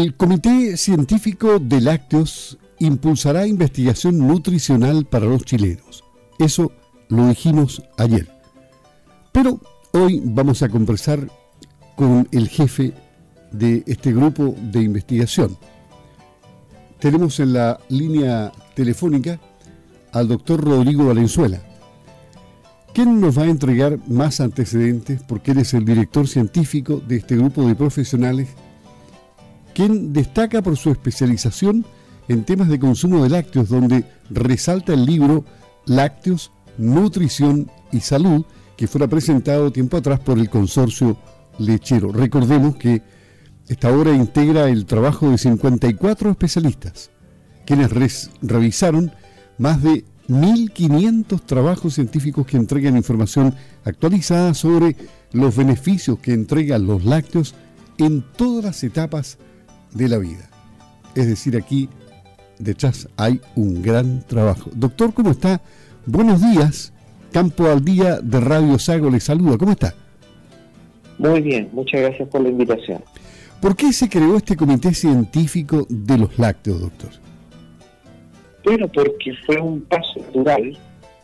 El Comité Científico de Lácteos impulsará investigación nutricional para los chilenos. Eso lo dijimos ayer. Pero hoy vamos a conversar con el jefe de este grupo de investigación. Tenemos en la línea telefónica al doctor Rodrigo Valenzuela, quien nos va a entregar más antecedentes porque él es el director científico de este grupo de profesionales, quien destaca por su especialización en temas de consumo de lácteos, donde resalta el libro Lácteos, Nutrición y Salud, que fuera presentado tiempo atrás por el consorcio lechero. Recordemos que esta obra integra el trabajo de 54 especialistas, quienes revisaron más de 1.500 trabajos científicos que entregan información actualizada sobre los beneficios que entregan los lácteos en todas las etapas de la vida. Es decir, aquí detrás hay un gran trabajo. Doctor, ¿cómo está? Buenos días. Campo al Día de Radio Sago le saluda. ¿Cómo está? Muy bien, muchas gracias por la invitación. ¿Por qué se creó este comité científico de los lácteos, doctor? Bueno, porque fue un paso natural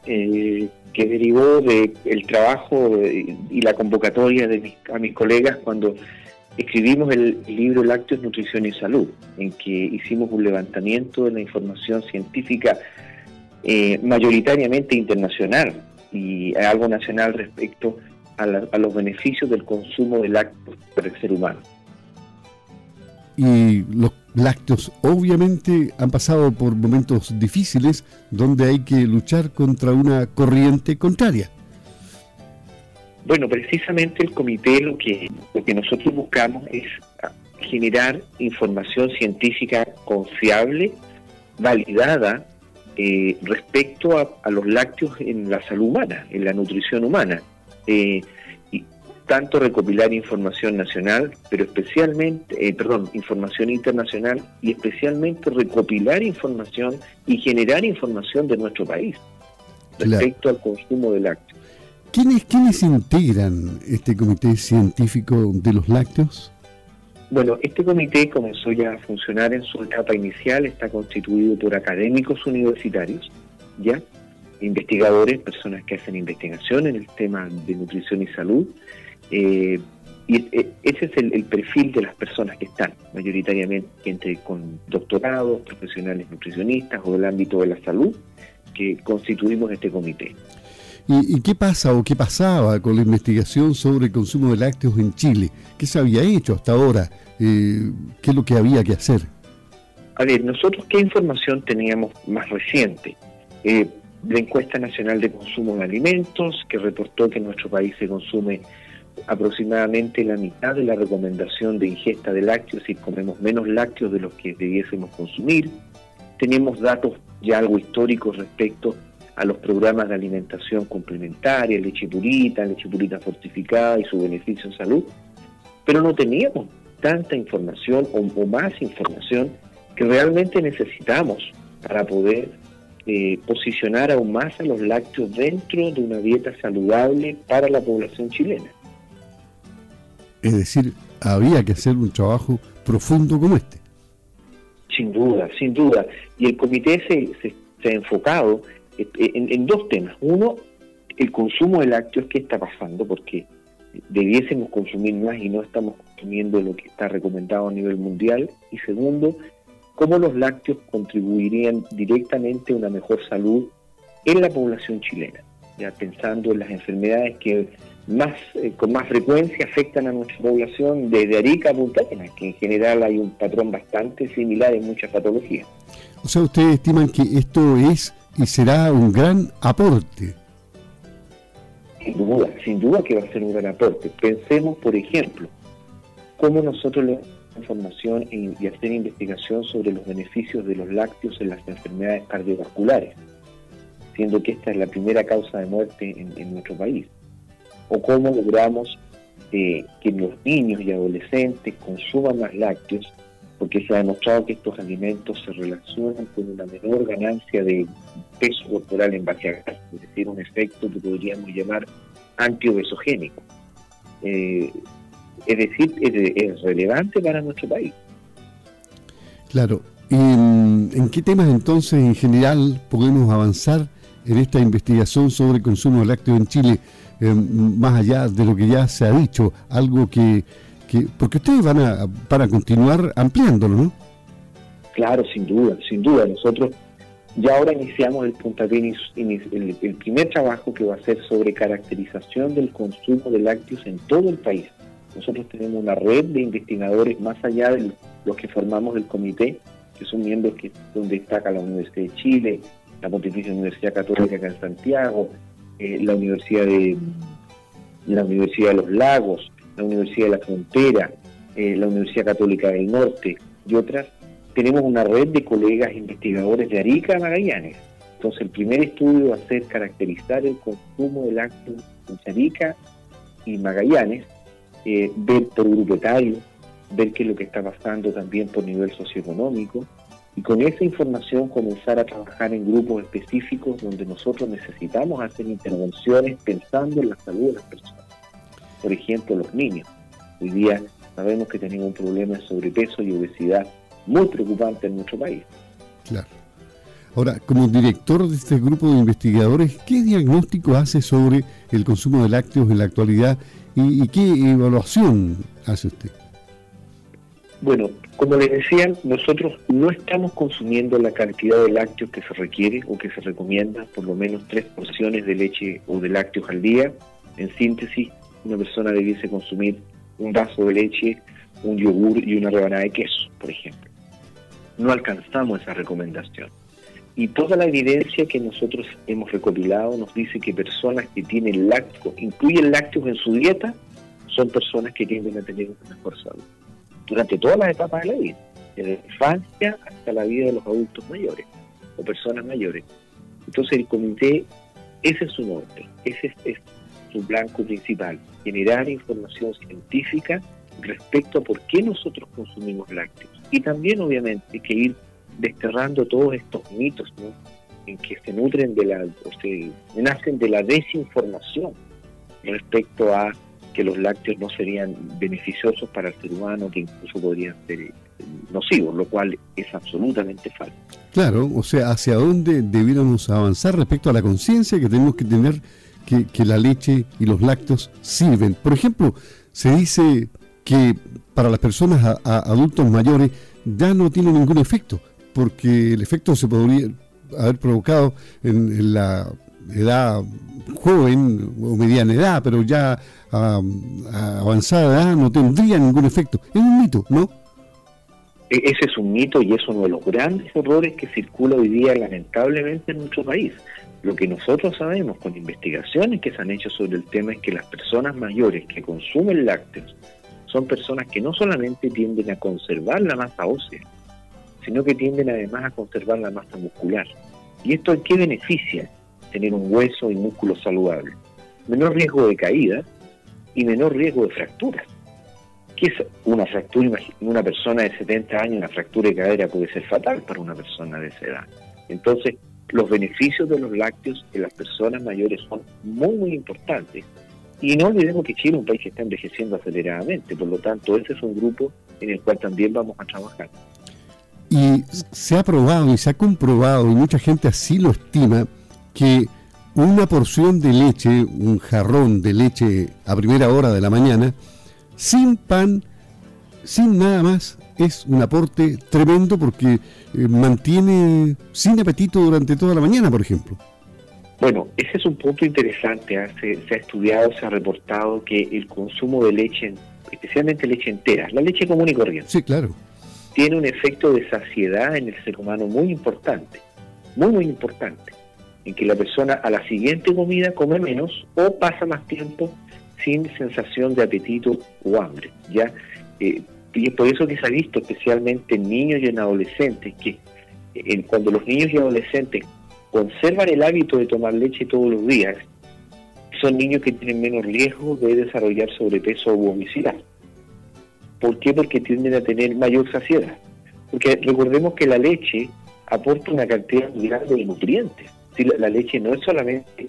eh, que derivó del el trabajo y la convocatoria de mis, a mis colegas cuando escribimos el libro Lácteos, Nutrición y Salud, en que hicimos un levantamiento de la información científica eh, mayoritariamente internacional y algo nacional respecto a, a los beneficios del consumo de lácteos para el ser humano y los lácteos obviamente han pasado por momentos difíciles donde hay que luchar contra una corriente contraria. Bueno, precisamente el comité lo que, lo que nosotros buscamos es generar información científica confiable, validada eh, respecto a, los lácteos en la salud humana, en la nutrición humana. Eh, tanto recopilar información nacional, pero especialmente, eh, perdón, información internacional y especialmente recopilar información y generar información de nuestro país respecto al consumo de lácteos. ¿Quiénes, ¿Quiénes integran este comité científico de los lácteos? Bueno, este comité comenzó ya a funcionar en su etapa inicial, está constituido por académicos universitarios, ¿ya? investigadores, personas que hacen investigación en el tema de nutrición y salud, eh, y eh, ese es el, perfil de las personas que están, mayoritariamente gente con doctorados, profesionales nutricionistas o del ámbito de la salud, que constituimos este comité. ¿Y, qué pasa o qué pasaba con la investigación sobre el consumo de lácteos en Chile? ¿Qué se había hecho hasta ahora? Eh, ¿Qué es lo que había que hacer? A ver, nosotros qué información teníamos más reciente. la encuesta nacional de consumo de alimentos, que reportó que en nuestro país se consume aproximadamente la mitad de la recomendación de ingesta de lácteos si comemos menos lácteos de los que debiésemos consumir. Tenemos datos ya algo históricos respecto a los programas de alimentación complementaria, leche purita, leche purita fortificada y su beneficio en salud, pero no teníamos tanta información o, más información que realmente necesitamos para poder eh, posicionar aún más a los lácteos dentro de una dieta saludable para la población chilena. Es decir, había que hacer un trabajo profundo como este. Sin duda, sin duda. Y el comité se, ha enfocado en, dos temas. Uno, el consumo de lácteos, ¿qué está pasando? Porque debiésemos consumir más y no estamos consumiendo lo que está recomendado a nivel mundial. Y segundo, cómo los lácteos contribuirían directamente a una mejor salud en la población chilena, ya pensando en las enfermedades que más eh, con más frecuencia afectan a nuestra población desde Arica a Punta Arenas, que en general hay un patrón bastante similar en muchas patologías. O sea, ustedes estiman que esto es y será un gran aporte. Sin duda, sin duda que va a ser un gran aporte. Pensemos, por ejemplo, cómo nosotros le información y, hacer investigación sobre los beneficios de los lácteos en las enfermedades cardiovasculares, siendo que esta es la primera causa de muerte en nuestro país o cómo logramos eh, que los niños y adolescentes consuman más lácteos, porque se ha demostrado que estos alimentos se relacionan con una menor ganancia de peso corporal en base a grasa, es decir, un efecto que podríamos llamar antiobesogénico. Eh, es decir, es, relevante para nuestro país. Claro. ¿En qué temas entonces en general podemos avanzar en esta investigación sobre el consumo de lácteos en Chile, eh, más allá de lo que ya se ha dicho? Algo que, que porque ustedes van a, para continuar ampliándolo, ¿no? Claro, sin duda, sin duda. Nosotros ya ahora iniciamos el puntapié, el primer trabajo que va a ser sobre caracterización del consumo de lácteos en todo el país. Nosotros tenemos una red de investigadores más allá de los que formamos el comité, que son miembros que, donde destaca la Universidad de Chile, la Pontificia Universidad Católica acá en Santiago, eh, la Universidad de la Universidad de los Lagos, la Universidad de la Frontera, eh, la Universidad Católica del Norte y otras, tenemos una red de colegas investigadores de Arica a Magallanes. Entonces, el primer estudio va a ser caracterizar el consumo de lácteos en Arica y Magallanes, eh, ver por grupo etario, ver qué es lo que está pasando también por nivel socioeconómico, y con esa información comenzar a trabajar en grupos específicos donde nosotros necesitamos hacer intervenciones pensando en la salud de las personas. Por ejemplo, los niños. Hoy día sabemos que tenemos un problema de sobrepeso y obesidad muy preocupante en nuestro país. Claro. Ahora, como director de este grupo de investigadores, ¿qué diagnóstico hace sobre el consumo de lácteos en la actualidad y, qué evaluación hace usted? Bueno, como les decía, nosotros no estamos consumiendo la cantidad de lácteos que se requiere o que se recomienda, por lo menos tres porciones de leche o de lácteos al día. En síntesis, una persona debiese consumir un vaso de leche, un yogur y una rebanada de queso, por ejemplo no alcanzamos esa recomendación. Y toda la evidencia que nosotros hemos recopilado nos dice que personas que tienen lácteos, incluyen lácteos en su dieta, son personas que tienden a tener una mejor salud. Durante todas las etapas de la vida, desde la infancia hasta la vida de los adultos mayores o personas mayores. Entonces el comité, ese es su norte, ese es su blanco principal, generar información científica respecto a por qué nosotros consumimos lácteos. Y también, obviamente, que ir desterrando todos estos mitos en que se nutren de la, o se nacen de la desinformación respecto a que los lácteos no serían beneficiosos para el ser humano, que incluso podrían ser eh, nocivos, lo cual es absolutamente falso. Claro, o sea, ¿hacia dónde debiéramos avanzar respecto a la conciencia que tenemos que tener que, la leche y los lácteos sirven? Por ejemplo, se dice que para las personas adultos mayores ya no tiene ningún efecto, porque el efecto se podría haber provocado en, la edad joven o mediana edad, pero ya a, avanzada edad no tendría ningún efecto. Es un mito, ¿no? E, ese es un mito y es uno de los grandes errores que circula hoy día lamentablemente en nuestro país. Lo que nosotros sabemos con investigaciones que se han hecho sobre el tema es que las personas mayores que consumen lácteos son personas que no solamente tienden a conservar la masa ósea, sino que tienden además a conservar la masa muscular. ¿Y esto en qué beneficia? Tener un hueso y músculo saludable. Menor riesgo de caída y menor riesgo de fracturas. ¿Qué es una fractura? Una persona de 70 años, una fractura de cadera puede ser fatal para una persona de esa edad. Entonces, los beneficios de los lácteos en las personas mayores son muy, muy importantes y no olvidemos que Chile es un país que está envejeciendo aceleradamente, por lo tanto, ese es un grupo en el cual también vamos a trabajar. Y se ha probado y se ha comprobado, y mucha gente así lo estima, que una porción de leche, un jarrón de leche a primera hora de la mañana, sin pan, sin nada más, es un aporte tremendo porque eh, mantiene sin apetito durante toda la mañana, por ejemplo. Bueno, ese es un punto interesante. ¿ah? Se, ha estudiado, se ha reportado que el consumo de leche, especialmente leche entera, la leche común y corriente, sí, claro. tiene un efecto de saciedad en el ser humano muy importante, muy, muy importante, en que la persona a la siguiente comida come menos o pasa más tiempo sin sensación de apetito o hambre. ¿ya? Eh, y es por eso que se ha visto especialmente en niños y en adolescentes que cuando los niños y adolescentes conservan el hábito de tomar leche todos los días, son niños que tienen menos riesgo de desarrollar sobrepeso o obesidad. ¿Por qué? Porque tienden a tener mayor saciedad. Porque recordemos que la leche aporta una cantidad grande de nutrientes. La, leche no es solamente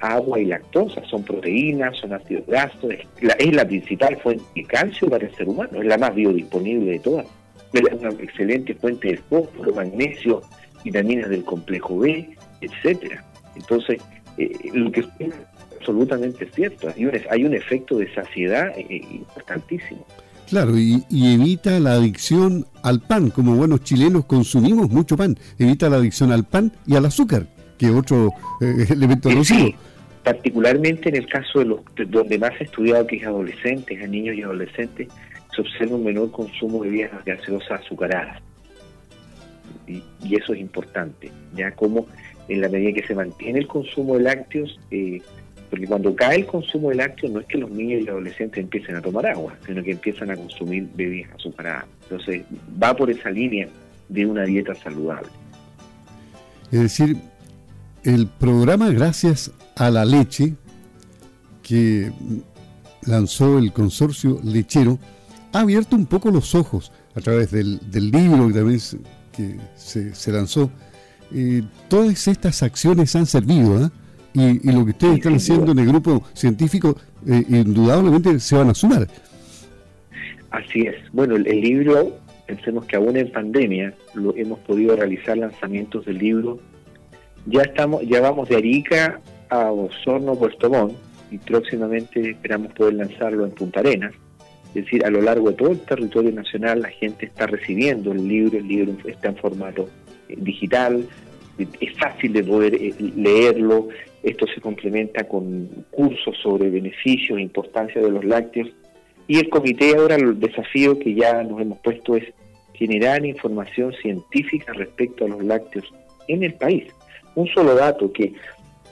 agua y lactosa, son proteínas, son ácidos grasos, es la, es la principal fuente de calcio para el ser humano, es la más biodisponible de todas. es una excelente fuente de fósforo, magnesio, vitaminas del complejo B, etcétera. Entonces, eh, lo que es absolutamente cierto, hay un, hay un efecto de saciedad eh, eh, importantísimo. Claro, y, evita la adicción al pan, como buenos chilenos consumimos mucho pan, evita la adicción al pan y al azúcar, que otro elemento nocivo. particularmente en el caso de los donde más he estudiado, que es adolescentes, a niños y adolescentes, se observa un menor consumo de bebidas gaseosas azucaradas. Y, y, eso es importante, ya como en la medida que se mantiene el consumo de lácteos, eh, porque cuando cae el consumo de lácteos no es que los niños y adolescentes empiecen a tomar agua, sino que empiezan a consumir bebidas azucaradas. Entonces va por esa línea de una dieta saludable. Es decir, el programa Gracias a la Leche que lanzó el consorcio lechero ha abierto un poco los ojos a través del, libro que también que se lanzó todas estas acciones han servido, ¿eh? y, lo que ustedes están haciendo en el grupo científico, eh, indudablemente se van a sumar. Así es. Bueno, el, libro, pensemos que aún en pandemia lo, hemos podido realizar lanzamientos del libro. Ya estamos, ya vamos de Arica a Osorno, Puerto Montt, y próximamente esperamos poder lanzarlo en Punta Arenas. Es decir, a lo largo de todo el territorio nacional la gente está recibiendo el libro, el libro está en formato digital, es fácil de poder eh, leerlo, esto se complementa con cursos sobre beneficios e importancia de los lácteos y el comité ahora el desafío que ya nos hemos puesto es generar información científica respecto a los lácteos en el país. Un solo dato que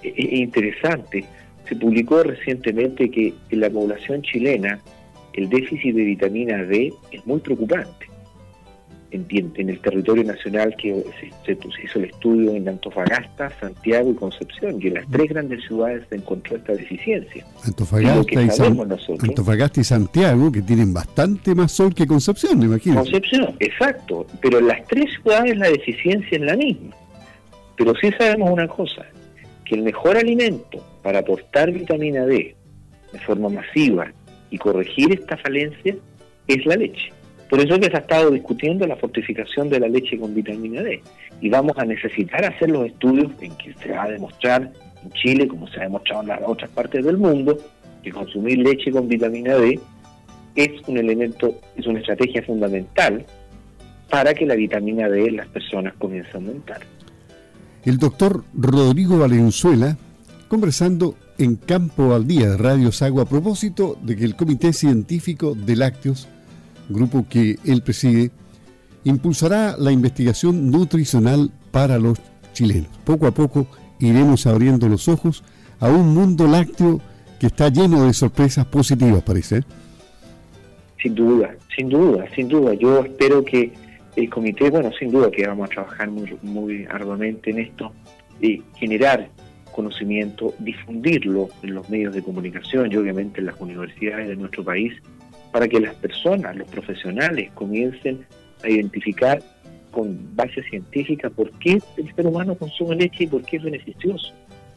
es interesante, se publicó recientemente que en la población chilena el déficit de vitamina D es muy preocupante en, el territorio nacional que se, hizo el estudio en Antofagasta, Santiago y Concepción, y en las tres grandes ciudades se encontró esta deficiencia. Antofagasta y, Santiago, que tienen bastante más sol que Concepción, me imagino. Concepción, exacto, pero en las tres ciudades la deficiencia es la misma. Pero sí sabemos una cosa, que el mejor alimento para aportar vitamina D de forma masiva y corregir esta falencia es la leche. Por eso es que se ha estado discutiendo la fortificación de la leche con vitamina D. Y vamos a necesitar hacer los estudios en que se va a demostrar en Chile, como se ha demostrado en las otras partes del mundo, que consumir leche con vitamina D es un elemento, es una estrategia fundamental para que la vitamina D en las personas comience a aumentar. El doctor Rodrigo Valenzuela, conversando en Campo al Día de Radio Sagua a propósito de que el Comité Científico de Lácteos grupo que él preside, impulsará la investigación nutricional para los chilenos. Poco a poco iremos abriendo los ojos a un mundo lácteo que está lleno de sorpresas positivas, parece. Sin duda, sin duda, sin duda. Yo espero que el comité, bueno, sin duda que vamos a trabajar muy, muy arduamente en esto, y generar conocimiento, difundirlo en los medios de comunicación y obviamente en las universidades de nuestro país para que las personas, los profesionales, comiencen a identificar con base científica por qué el ser humano consume leche y por qué es beneficioso,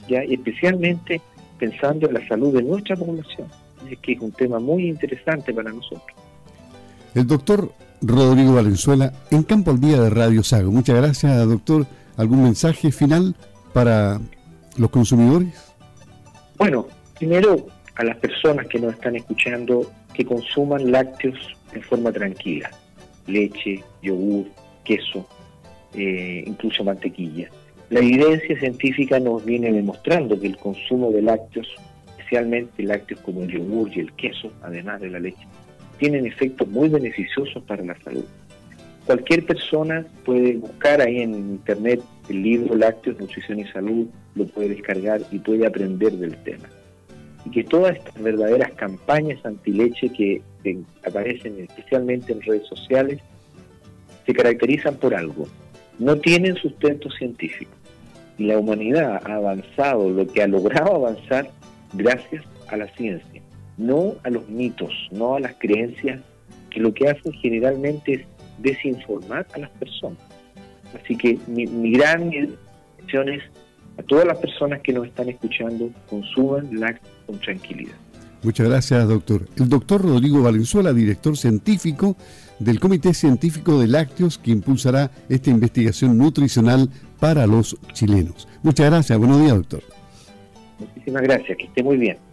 ¿ya? especialmente pensando en la salud de nuestra población, que es un tema muy interesante para nosotros. El doctor Rodrigo Valenzuela, en Campo al Día de Radio Sago. Muchas gracias, doctor. ¿Algún mensaje final para los consumidores? Bueno, primero a las personas que nos están escuchando que consuman lácteos en forma tranquila, leche, yogur, queso, eh, incluso mantequilla. La evidencia científica nos viene demostrando que el consumo de lácteos, especialmente lácteos como el yogur y el queso, además de la leche, tienen efectos muy beneficiosos para la salud. Cualquier persona puede buscar ahí en internet el libro Lácteos, Nutrición y Salud, lo puede descargar y puede aprender del tema y que todas estas verdaderas campañas anti-leche que, aparecen especialmente en redes sociales se caracterizan por algo, no tienen sustento científico. Y la humanidad ha avanzado lo que ha logrado avanzar gracias a la ciencia, no a los mitos, no a las creencias que lo que hacen generalmente es desinformar a las personas. Así que mi, mi gran intención es a todas las personas que nos están escuchando, consuman lácteos con tranquilidad. Muchas gracias, doctor. El doctor Rodrigo Valenzuela, director científico del Comité Científico de Lácteos, que impulsará esta investigación nutricional para los chilenos. Muchas gracias. Buenos días, doctor. Muchísimas gracias. Que esté muy bien.